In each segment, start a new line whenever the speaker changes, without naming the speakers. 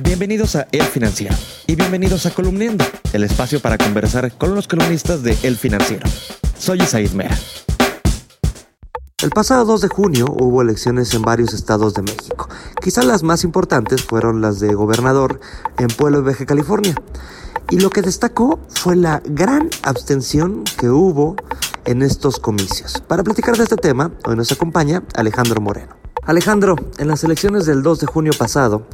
Bienvenidos a El Financiero y bienvenidos a Columniendo, el espacio para conversar con los columnistas de El Financiero. Soy Isaid Mea.
El pasado 2 de junio hubo elecciones en varios estados de México. Quizás las más importantes fueron las de gobernador en Pueblo Vieja, California. Y lo que destacó fue la gran abstención que hubo en estos comicios. Para platicar de este tema, hoy nos acompaña Alejandro Moreno. Alejandro, en las elecciones del 2 de junio pasado,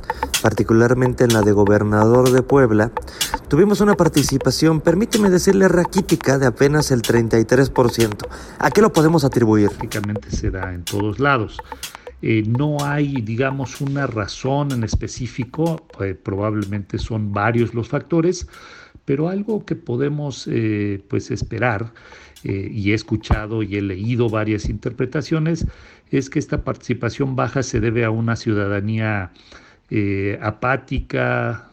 particularmente en la de gobernador de Puebla, tuvimos una participación, permíteme decirle, raquítica de apenas el 33%. ¿A qué lo podemos atribuir?
Prácticamente se da en todos lados. Eh, no hay, digamos, una razón en específico, eh, probablemente son varios los factores, pero algo que podemos eh, pues esperar, y he escuchado y he leído varias interpretaciones, es que esta participación baja se debe a una ciudadanía apática,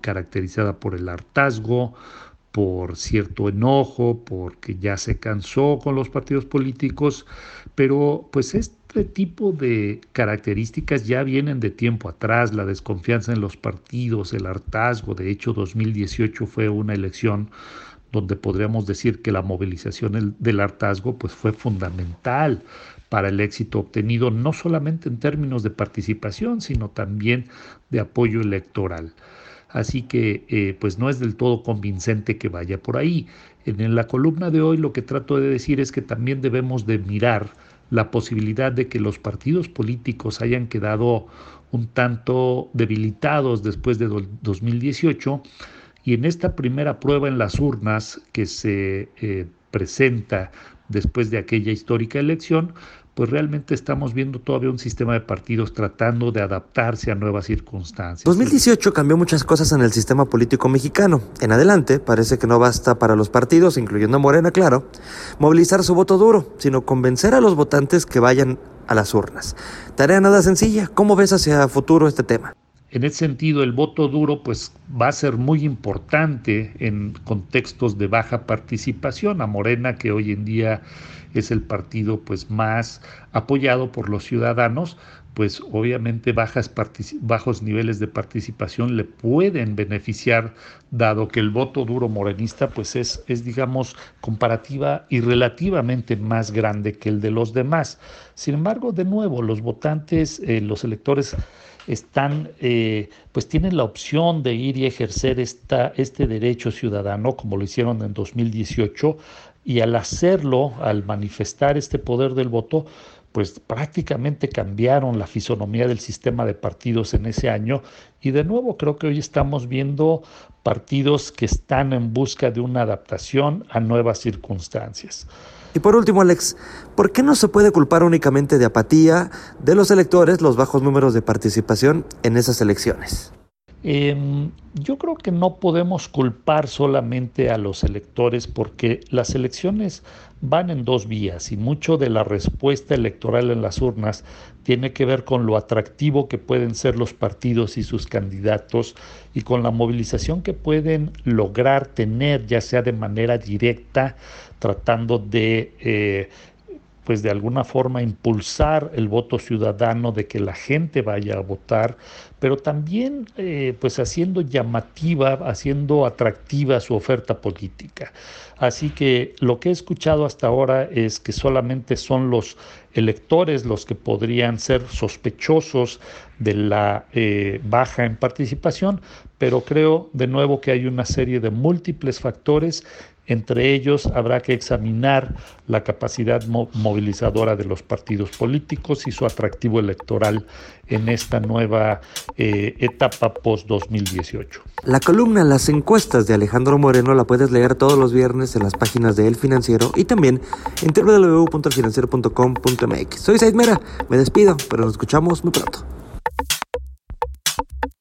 caracterizada por el hartazgo, por cierto enojo, porque ya se cansó con los partidos políticos, pero pues este tipo de características ya vienen de tiempo atrás, la desconfianza en los partidos, el hartazgo, de hecho 2018 fue una elección donde podríamos decir que la movilización del hartazgo pues fue fundamental para el éxito obtenido no solamente en términos de participación, sino también de apoyo electoral. Así que eh, pues no es del todo convincente que vaya por ahí. En la columna de hoy lo que trato de decir es que también debemos de mirar la posibilidad de que los partidos políticos hayan quedado un tanto debilitados después de 2018 y en esta primera prueba en las urnas que se eh, presenta después de aquella histórica elección, pues realmente estamos viendo todavía un sistema de partidos tratando de adaptarse a nuevas circunstancias.
2018 cambió muchas cosas en el sistema político mexicano. En adelante, parece que no basta para los partidos, incluyendo a Morena, claro, movilizar su voto duro, sino convencer a los votantes que vayan a las urnas. Tarea nada sencilla. ¿Cómo ves hacia futuro este tema?
En ese sentido, el voto duro pues, va a ser muy importante en contextos de baja participación. A Morena, que hoy en día es el partido pues, más apoyado por los ciudadanos, pues obviamente bajas bajos niveles de participación le pueden beneficiar, dado que el voto duro morenista pues es, es, digamos, comparativa y relativamente más grande que el de los demás. Sin embargo, de nuevo, los votantes, eh, los electores están, eh, pues tienen la opción de ir y ejercer esta, este derecho ciudadano, como lo hicieron en 2018, y al hacerlo, al manifestar este poder del voto, pues prácticamente cambiaron la fisonomía del sistema de partidos en ese año y de nuevo creo que hoy estamos viendo partidos que están en busca de una adaptación a nuevas circunstancias.
Y por último, Alex, ¿por qué no se puede culpar únicamente de apatía de los electores los bajos números de participación en esas elecciones?
Em, yo creo que no podemos culpar solamente a los electores porque las elecciones van en dos vías y mucho de la respuesta electoral en las urnas tiene que ver con lo atractivo que pueden ser los partidos y sus candidatos y con la movilización que pueden lograr tener, ya sea de manera directa, tratando de eh, pues de alguna forma impulsar el voto ciudadano, de que la gente vaya a votar, pero también eh, pues haciendo llamativa, haciendo atractiva su oferta política. Así que lo que he escuchado hasta ahora es que solamente son los electores los que podrían ser sospechosos de la eh, baja en participación, pero creo de nuevo que hay una serie de múltiples factores entre ellos habrá que examinar la capacidad movilizadora de los partidos políticos y su atractivo electoral en esta nueva eh, etapa post-2018.
La columna Las encuestas de Alejandro Moreno la puedes leer todos los viernes en las páginas de El Financiero y también en www.elfinanciero.com.mx. Soy Said Mera, me despido, pero nos escuchamos muy pronto.